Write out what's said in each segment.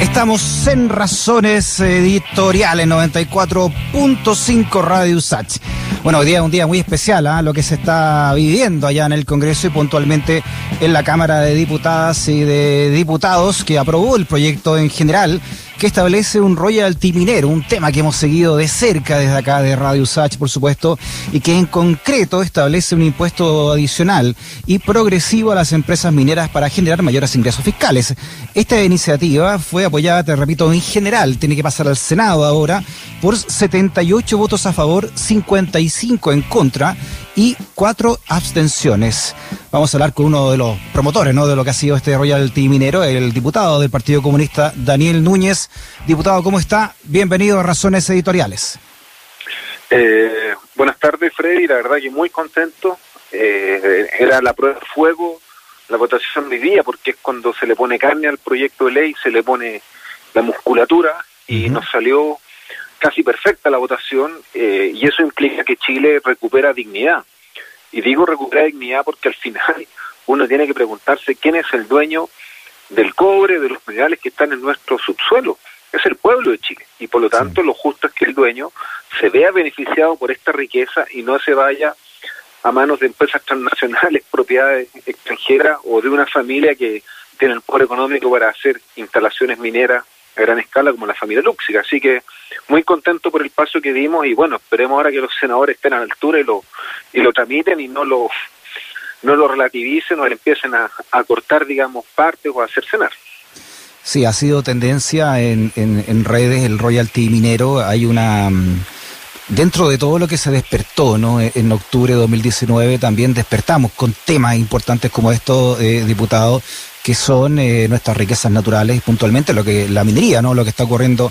Estamos en Razones Editoriales 94.5 Radio Sach. Bueno, hoy día es un día muy especial, ¿ah? lo que se está viviendo allá en el Congreso y puntualmente en la Cámara de Diputadas y de Diputados que aprobó el proyecto en general que establece un royalty minero, un tema que hemos seguido de cerca desde acá de Radio Usach, por supuesto, y que en concreto establece un impuesto adicional y progresivo a las empresas mineras para generar mayores ingresos fiscales. Esta iniciativa fue apoyada, te repito, en general, tiene que pasar al Senado ahora, por 78 votos a favor, 55 en contra y cuatro abstenciones. Vamos a hablar con uno de los promotores ¿no? de lo que ha sido este royalty minero, el diputado del Partido Comunista, Daniel Núñez. Diputado, ¿cómo está? Bienvenido a Razones Editoriales. Eh, buenas tardes, Freddy. La verdad que muy contento. Eh, era la prueba de fuego, la votación de día, porque es cuando se le pone carne al proyecto de ley, se le pone la musculatura y nos salió casi perfecta la votación eh, y eso implica que Chile recupera dignidad. Y digo recupera dignidad porque al final uno tiene que preguntarse quién es el dueño del cobre, de los minerales que están en nuestro subsuelo. Es el pueblo de Chile. Y por lo tanto lo justo es que el dueño se vea beneficiado por esta riqueza y no se vaya a manos de empresas transnacionales, propiedades extranjeras o de una familia que tiene el poder económico para hacer instalaciones mineras a gran escala como la familia Luxica. Así que muy contento por el paso que dimos y bueno, esperemos ahora que los senadores estén a la altura y lo, y lo tramiten y no lo, no lo relativicen o le empiecen a, cortar, digamos, partes o a hacer cenar. Sí, ha sido tendencia en, en, redes el royalty minero. Hay una... Mm, dentro de todo lo que se despertó ¿no? E, en octubre de 2019, también despertamos con temas importantes como estos, eh, diputados, que son eh, nuestras riquezas naturales, puntualmente lo que la minería, ¿no? lo que está ocurriendo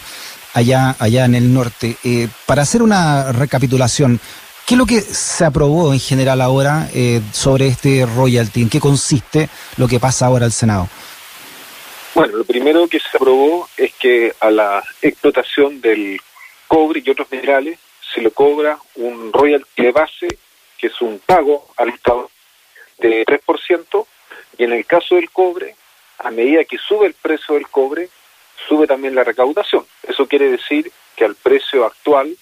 allá, allá en el norte. Eh, para hacer una recapitulación, ¿qué es lo que se aprobó en general ahora eh, sobre este royalty? ¿En qué consiste lo que pasa ahora al Senado? Bueno, lo primero que se aprobó es que a la explotación del cobre y otros minerales se le cobra un royalty de base, que es un pago al Estado de 3%, y en el caso del cobre, a medida que sube el precio del cobre, sube también la recaudación. Eso quiere decir que al precio actual,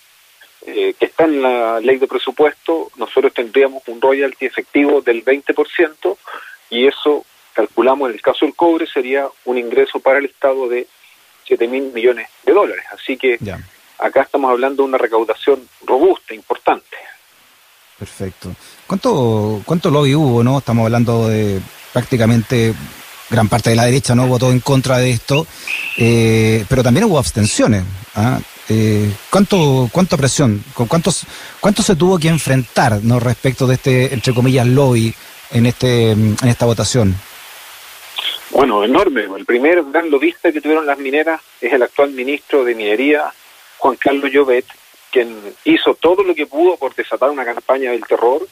eh, que está en la ley de presupuesto, nosotros tendríamos un royalty efectivo del 20% y eso, calculamos en el caso del cobre, sería un ingreso para el Estado de 7 mil millones de dólares. Así que acá estamos hablando de una recaudación robusta, importante. Perfecto. ¿Cuánto, cuánto lobby hubo, no? Estamos hablando de prácticamente gran parte de la derecha no votó en contra de esto, eh, pero también hubo abstenciones. ¿ah? Eh, ¿cuánto, ¿Cuánta presión? ¿Con cuántos, ¿Cuánto se tuvo que enfrentar no respecto de este, entre comillas, lobby en, este, en esta votación? Bueno, enorme. El primer gran lobista que tuvieron las mineras es el actual ministro de Minería, Juan Carlos Llobet, quien hizo todo lo que pudo por desatar una campaña del terror,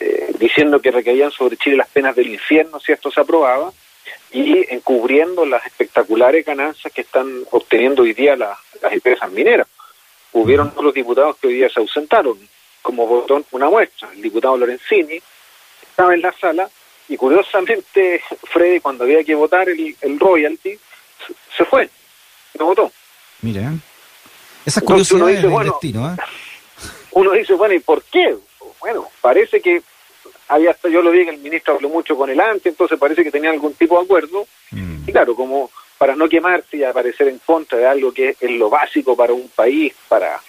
eh, diciendo que recaían sobre Chile las penas del infierno si esto se aprobaba, y encubriendo las espectaculares ganancias que están obteniendo hoy día las empresas mineras. Hubieron los diputados que hoy día se ausentaron, como votó una muestra. El diputado Lorenzini estaba en la sala y curiosamente Freddy cuando había que votar el, royalty se fue, no votó. Mira, esa curiosidad uno dice, bueno, destino, ¿eh? Uno dice, bueno, ¿y por qué? Bueno, parece que había hasta yo lo vi que el ministro habló mucho con el ANTE, entonces parece que tenía algún tipo de acuerdo. Mm. Y claro, como para no quemarse y aparecer en contra de algo que es lo básico para un país, para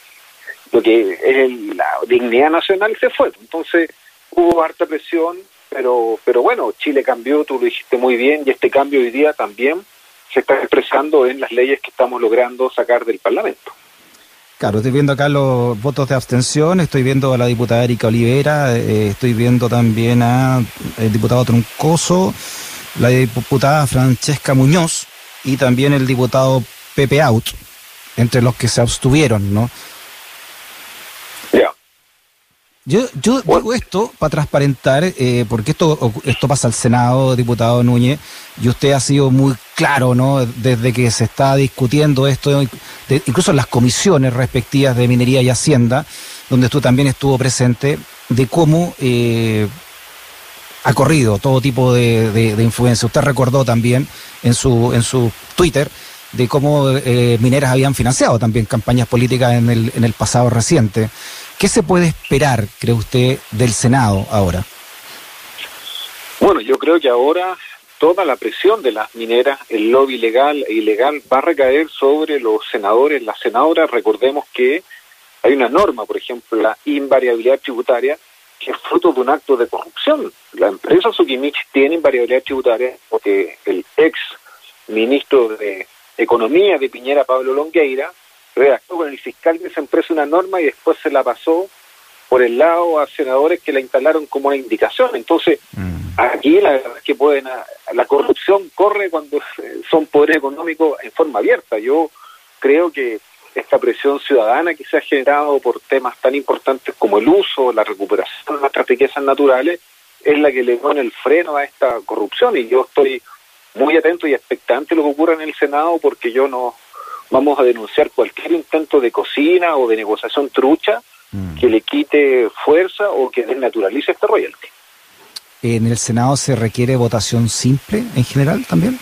lo que es la dignidad nacional, se fue. Entonces hubo harta presión, pero, pero bueno, Chile cambió, tú lo dijiste muy bien, y este cambio hoy día también se está expresando en las leyes que estamos logrando sacar del Parlamento. Claro, estoy viendo acá los votos de abstención, estoy viendo a la diputada Erika Olivera, eh, estoy viendo también a el diputado Troncoso, la diputada Francesca Muñoz y también el diputado Pepe Out, entre los que se abstuvieron, ¿no? Yo, yo digo esto para transparentar, eh, porque esto, esto pasa al Senado, diputado Núñez, y usted ha sido muy claro, ¿no? Desde que se está discutiendo esto, incluso en las comisiones respectivas de Minería y Hacienda, donde usted también estuvo presente, de cómo eh, ha corrido todo tipo de, de, influencia. Usted recordó también en su, en su Twitter de cómo eh, mineras habían financiado también campañas políticas en el, en el pasado reciente. ¿Qué se puede esperar, cree usted, del Senado ahora? Bueno, yo creo que ahora toda la presión de las mineras, el lobby legal e ilegal, va a recaer sobre los senadores, las senadoras. Recordemos que hay una norma, por ejemplo, la invariabilidad tributaria, que es fruto de un acto de corrupción. La empresa Sukimich tiene invariabilidad tributaria porque el ex ministro de Economía de Piñera, Pablo Longueira, redactó con el fiscal de esa empresa una norma y después se la pasó por el lado a senadores que la instalaron como una indicación. Entonces, mm. aquí la verdad es que pueden, la corrupción corre cuando son poderes económicos en forma abierta. Yo creo que esta presión ciudadana que se ha generado por temas tan importantes como el uso, la recuperación de nuestras riquezas naturales, es la que le pone el freno a esta corrupción y yo estoy muy atento y expectante a lo que ocurra en el Senado porque yo no vamos a denunciar cualquier intento de cocina o de negociación trucha mm. que le quite fuerza o que desnaturalice este royalty. ¿En el Senado se requiere votación simple en general también?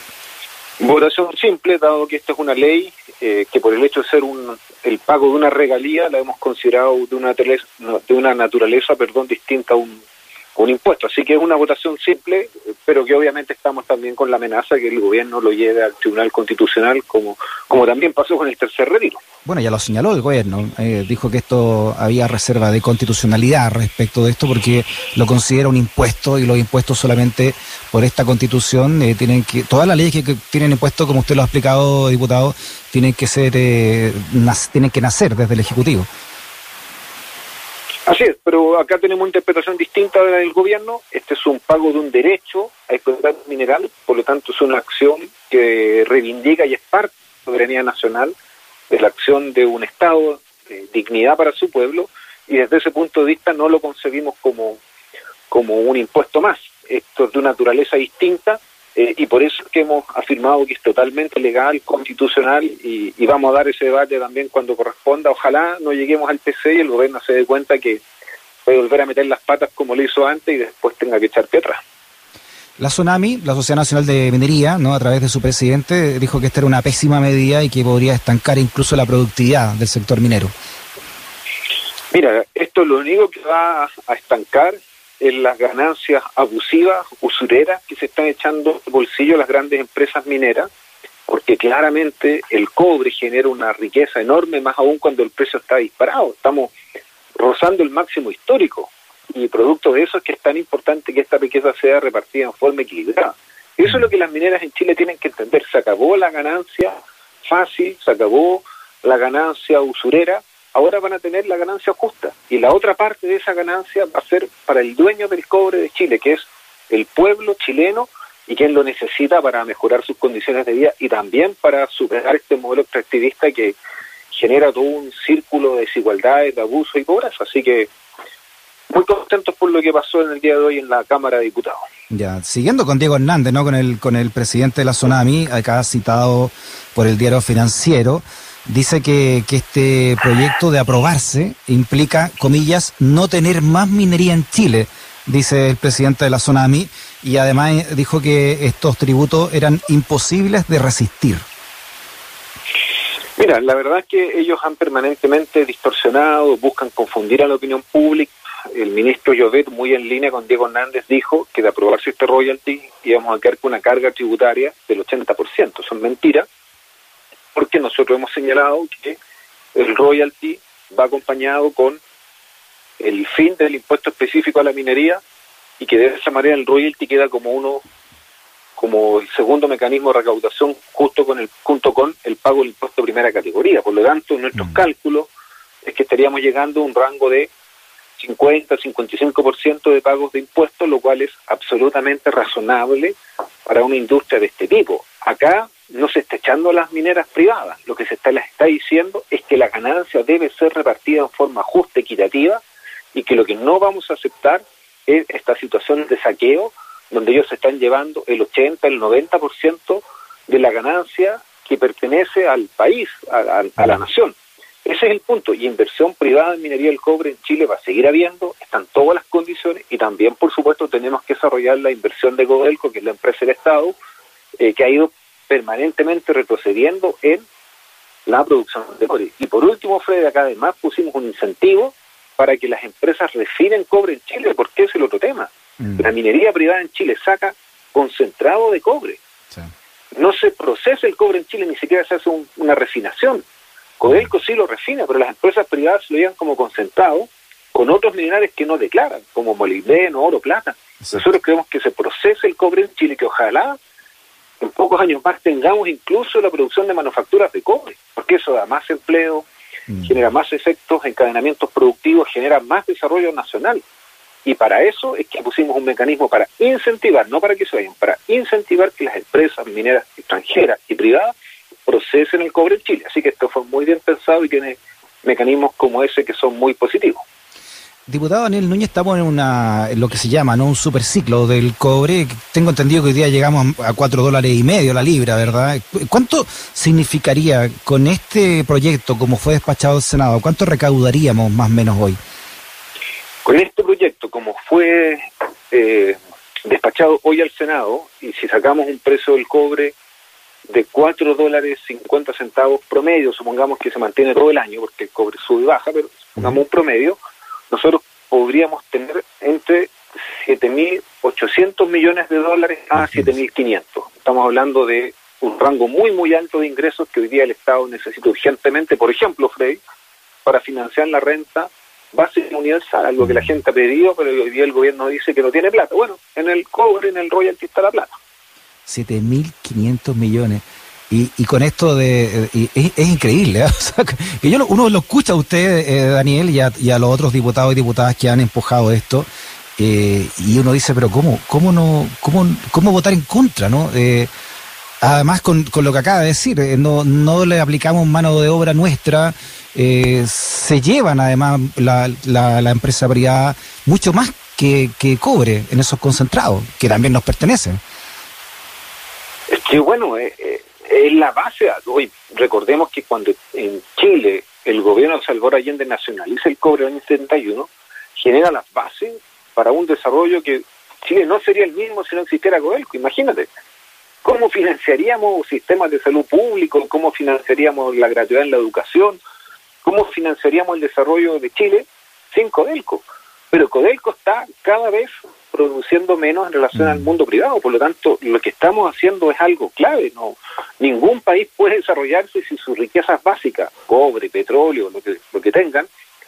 Votación simple, dado que esta es una ley eh, que por el hecho de ser un, el pago de una regalía la hemos considerado de una, de una naturaleza perdón, distinta a un, un impuesto. Así que es una votación simple, pero que obviamente estamos también con la amenaza que el gobierno lo lleve al Tribunal Constitucional, como, como también pasó con el tercer retiro. Bueno, ya lo señaló el gobierno, eh, dijo que esto había reserva de constitucionalidad respecto de esto porque lo considera un impuesto y los impuestos solamente por esta constitución eh, tienen que, todas las leyes que, tienen impuestos, como usted lo ha explicado, diputado, tienen que ser, eh, tienen que nacer desde el Ejecutivo. Así es, pero acá tenemos una interpretación distinta del gobierno. Este es un pago de un derecho a explotar mineral, por lo tanto es una acción que reivindica y es parte de la soberanía nacional, de la acción de un Estado, de dignidad para su pueblo, y desde ese punto de vista no lo concebimos como, como un impuesto más. Esto es de una naturaleza distinta eh, y por eso es que hemos afirmado que es totalmente legal, constitucional y, vamos a dar ese debate también cuando corresponda. Ojalá no lleguemos al PC y el gobierno se dé cuenta que puede volver a meter las patas como lo hizo antes y después tenga que echar atrás. La Tsunami, la Sociedad Nacional de Minería, ¿no? a través de su presidente, dijo que esta era una pésima medida y que podría estancar incluso la productividad del sector minero. Mira, esto lo único que va a estancar en las ganancias abusivas, usureras que se están echando al bolsillo las grandes empresas mineras, porque claramente el cobre genera una riqueza enorme, más aún cuando el precio está disparado. Estamos rozando el máximo histórico y producto de eso es que es tan importante que esta riqueza sea repartida en forma equilibrada. Eso es lo que las mineras en Chile tienen que entender. Se acabó la ganancia fácil, se acabó la ganancia usurera ahora van a tener la ganancia justa. Y la otra parte de esa ganancia va a ser para el dueño del cobre de Chile, que es el pueblo chileno y quien lo necesita para mejorar sus condiciones de vida y también para superar este modelo extractivista que genera todo un círculo de desigualdades, de abuso y pobreza. Así que muy contentos por lo que pasó en el día de hoy en la Cámara de Diputados. Ya, siguiendo con Diego Hernández, ¿no? Con el, con el presidente de la Tsunami, acá citado por el diario financiero, dice que, que, este proyecto de aprobarse implica, comillas, no tener más minería en Chile, dice el presidente de la zona AMI, y además dijo que estos tributos eran imposibles de resistir. Mira, la verdad es que ellos han permanentemente distorsionado, buscan confundir a la opinión pública. El ministro Llovet, muy en línea con Diego Hernández, dijo que de aprobarse este royalty íbamos a quedar con una carga tributaria del 80%. Son mentiras porque nosotros hemos señalado que el royalty va acompañado con el fin del impuesto específico a la minería y que de esa manera el royalty queda como uno como el segundo mecanismo de recaudación justo con el junto con el pago del impuesto de primera categoría. Por lo tanto, nuestros mm. cálculos es que estaríamos llegando a un rango de 50-55% de pagos de impuestos, lo cual es absolutamente razonable para una industria de este tipo. Acá no se está echando a las mineras privadas, lo que se está, les está diciendo es que la ganancia debe ser repartida en forma justa, equitativa, y que lo que no vamos a aceptar es esta situación de saqueo, donde ellos se están llevando el 80, el 90% de la ganancia que pertenece al país, a, a, la nación. Ese es el punto. Y inversión privada en minería del cobre en Chile va a seguir habiendo, están todas las condiciones y también, por supuesto, tenemos que desarrollar la inversión de Godelco, que es la empresa del Estado, eh, que ha ido permanentemente retrocediendo en la producción de cobre. Y por último, Fred, acá además pusimos un incentivo para que las empresas refinen cobre en Chile, porque es el otro tema. Mm. La minería privada en Chile saca concentrado de cobre. No se procesa el cobre en Chile, ni siquiera se hace una refinación. Codelco sí lo refina, pero las empresas privadas lo llevan como concentrado con otros minerales que no declaran, como molibdeno, oro, plata. Nosotros creemos que se procese el cobre en Chile, que ojalá en pocos años más tengamos incluso la producción de manufacturas de cobre, porque eso da más empleo, mm. genera más efectos, encadenamientos productivos, genera más desarrollo nacional. Y para eso es que pusimos un mecanismo para incentivar, no para que se vayan, para incentivar que las empresas mineras extranjeras y privadas procesen el cobre en Chile. Así que esto fue muy bien pensado y tiene mecanismos como ese que son muy positivos. Diputado Daniel Núñez, estamos en, una, lo que se llama ¿no? un superciclo del cobre. Tengo entendido que hoy día llegamos a cuatro dólares y medio la libra, ¿verdad? ¿Cuánto significaría con este proyecto, como fue despachado al Senado, cuánto recaudaríamos más o menos hoy? Con este proyecto, como fue eh, despachado hoy al Senado, y si sacamos un precio del cobre de 4 dólares 50 centavos promedio, supongamos que se mantiene todo el año, porque el cobre sube y baja, pero supongamos un promedio, nosotros podríamos tener entre 7.800 millones de dólares a 7.500. Estamos hablando de un rango muy, muy alto de ingresos que hoy día el Estado necesita urgentemente, por ejemplo, Frey, para financiar la renta básica universal, algo que la gente ha pedido, pero hoy día el gobierno dice que no tiene plata. Bueno, en el cobre, en el royalty está la plata. 7.500 millones. Y, y con esto de... es, increíble, ¿eh? que yo uno lo escucha a usted, eh, Daniel, y a, los otros diputados y diputadas que han empujado esto, eh, y uno dice, pero ¿cómo, cómo, no, cómo, cómo votar en contra? ¿no? además, con, con, lo que acaba de decir, no, no le aplicamos mano de obra nuestra, se llevan además la, la, la empresa privada mucho más que, que cobre en esos concentrados, que también nos pertenecen. Que bueno, eh, eh, es la base. Hoy recordemos que cuando en Chile el gobierno de Salvador Allende nacionaliza el cobre en el año 71, genera las bases para un desarrollo que Chile no sería el mismo si no existiera Codelco. Imagínate, ¿cómo financiaríamos sistemas de salud público? ¿Cómo financiaríamos la gratuidad en la educación? ¿Cómo financiaríamos el desarrollo de Chile sin Codelco? Pero Codelco está cada vez produciendo menos en relación al mm. mundo privado. Por lo tanto, lo que estamos haciendo es algo clave. No, ningún país puede desarrollarse si sus riquezas básicas, cobre, petróleo, lo que, lo que tengan,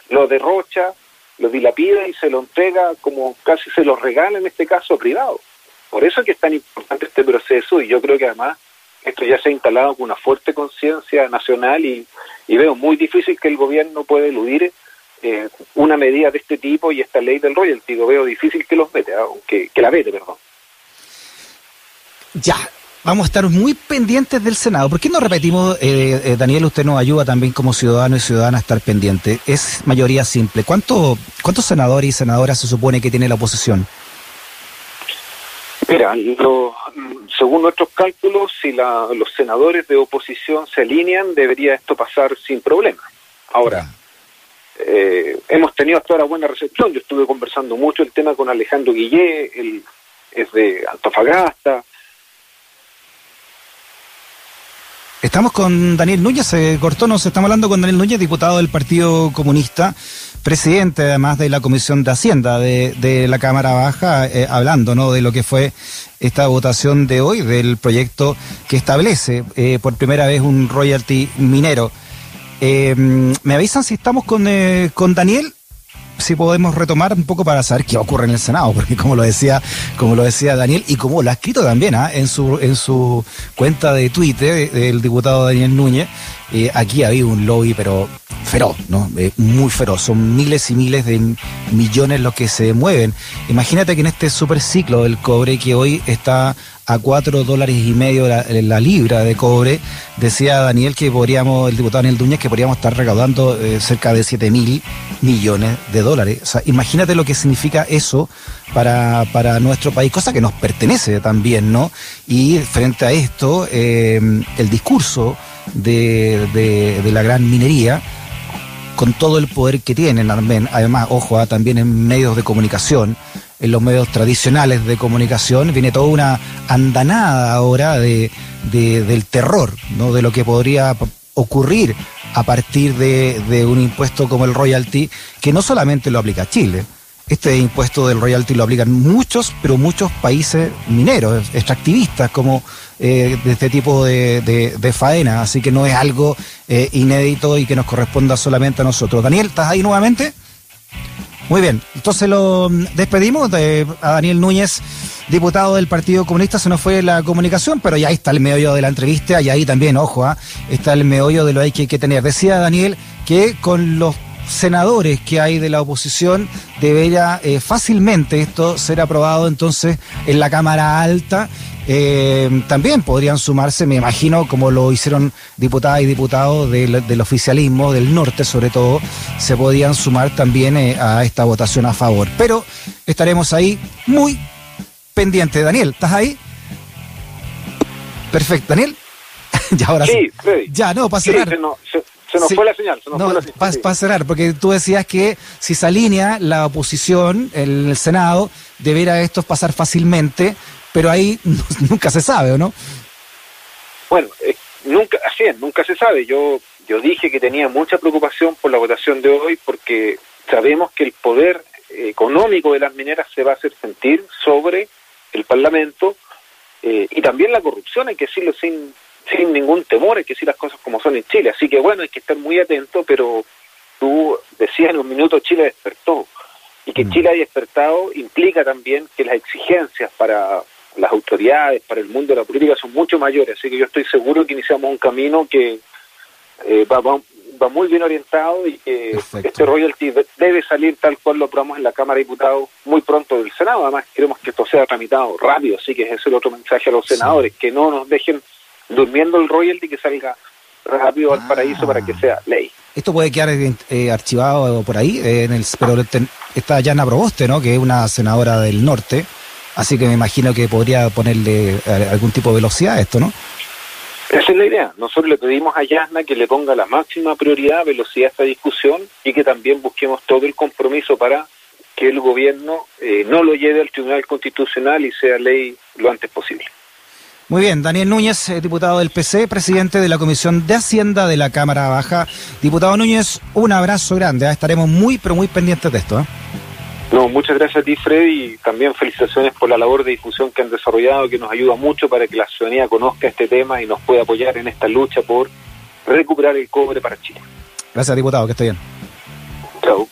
lo derrocha, lo dilapida y se lo entrega como casi se lo regala en este caso privado. Por eso es que es tan importante este proceso y yo creo que además esto ya se ha instalado con una fuerte conciencia nacional y, y veo muy difícil que el gobierno pueda eludir eh, una medida de este tipo y esta ley del royalty. Lo veo difícil que los vete, aunque que la vete, perdón. Ya, vamos a estar muy pendientes del Senado. ¿Por qué no repetimos, eh, eh, Daniel, usted nos ayuda también como ciudadano y ciudadana a estar pendiente? Es mayoría simple. ¿Cuánto, ¿Cuántos senadores y senadoras se supone que tiene la oposición? Mira, según nuestros cálculos, si los senadores de oposición se alinean, debería esto pasar sin problema. Ahora, eh, hemos tenido hasta ahora buena recepción. Yo estuve conversando mucho el tema con Alejandro Guillé, él es de Antofagasta. Estamos con Daniel Núñez, eh, cortó, nos estamos hablando con Daniel Núñez, diputado del Partido Comunista, presidente además de la Comisión de Hacienda de, la Cámara Baja, eh, hablando ¿no? de lo que fue esta votación de hoy, del proyecto que establece eh, por primera vez un royalty minero. Eh, me avisan si estamos con, eh, con Daniel, si podemos retomar un poco para saber qué ocurre en el Senado, porque como lo decía, como lo decía Daniel, y como lo ha escrito también ¿ah? en su en su cuenta de Twitter el diputado Daniel Núñez, eh, aquí ha habido un lobby, pero feroz, ¿no? muy feroz. Son miles y miles de millones los que se mueven. Imagínate que en este super ciclo del cobre que hoy está a cuatro dólares y medio la, libra de cobre. Decía Daniel que podríamos, el diputado Daniel Duñez, que podríamos estar recaudando eh, cerca de 7 mil millones de dólares. O sea, imagínate lo que significa eso para, para nuestro país, cosa que nos pertenece también, ¿no? Y frente a esto, eh, el discurso de, de, la gran minería, con todo el poder que tienen, además, ojo, ah, también en medios de comunicación, en los medios tradicionales de comunicación. Viene toda una andanada ahora de, del terror, ¿no? de lo que podría ocurrir a partir de, de un impuesto como el royalty, que no solamente lo aplica Chile este impuesto del royalty lo aplican muchos, pero muchos países mineros, extractivistas, como eh, de este tipo de, faena. Así que no es algo eh, inédito y que nos corresponda solamente a nosotros. Daniel, ¿estás ahí nuevamente? Muy bien, entonces lo mm, despedimos de, a Daniel Núñez, diputado del Partido Comunista, se nos fue la comunicación, pero ya está el meollo de la entrevista y ahí también, ojo, ¿ah? está el meollo de lo que hay que tener. Decía Daniel que con los senadores que hay de la oposición, debería eh, fácilmente esto ser aprobado entonces en la Cámara Alta. Eh, también podrían sumarse, me imagino, como lo hicieron diputadas y diputados del, oficialismo, del norte sobre todo, se podían sumar también eh, a esta votación a favor. Pero estaremos ahí muy pendientes. Daniel, ¿estás ahí? Perfecto, Daniel. ya ahora sí. Ya, no, para cerrar. Se nos fue la señal. Se nos fue la señal. Para cerrar, porque tú decías que si se alinea la oposición, el, el Senado, debería esto pasar fácilmente, pero ahí nunca se sabe, ¿o no? Bueno, eh, nunca, así es, nunca se sabe. Yo, yo dije que tenía mucha preocupación por la votación de hoy porque sabemos que el poder económico de las mineras se va a hacer sentir sobre el Parlamento eh, y también la corrupción, hay que decirlo sin, sin ningún temor, hay que decir las cosas como son en Chile. Así que bueno, hay que estar muy atento, pero tú decías en un minuto Chile despertó. Y que mm. Chile haya despertado implica también que las exigencias para las autoridades, para el mundo de la política son mucho mayores. Así que yo estoy seguro que iniciamos un camino que eh, va, va, muy bien orientado y que este royalty debe salir tal cual lo aprobamos en la Cámara de Diputados muy pronto del Senado. Además, queremos que esto sea tramitado rápido. Así que ese es el otro mensaje a los senadores, que no nos dejen durmiendo el royalty que salga rápido al paraíso para que ah. sea ley. Esto puede quedar eh, archivado por ahí, eh, en el, pero está Yana Proboste, ¿no? que es una senadora del norte, así que me imagino que podría ponerle eh, algún tipo de velocidad a esto, ¿no? Esa es la idea. Nosotros le pedimos a Yasna que le ponga la máxima prioridad, velocidad a esta discusión y que también busquemos todo el compromiso para que el gobierno no lo lleve al Tribunal Constitucional y sea ley lo antes posible. Muy bien, Daniel Núñez, eh, diputado del PC, presidente de la Comisión de Hacienda de la Cámara Baja. Diputado Núñez, un abrazo grande, ¿eh? estaremos muy, pero muy pendientes de esto. ¿eh? No, muchas gracias a ti, Fred, y también felicitaciones por la labor de difusión que han desarrollado, que nos ayuda mucho para que la ciudadanía conozca este tema y nos pueda apoyar en esta lucha por recuperar el cobre para Chile. Gracias, diputado, que esté bien. Chao.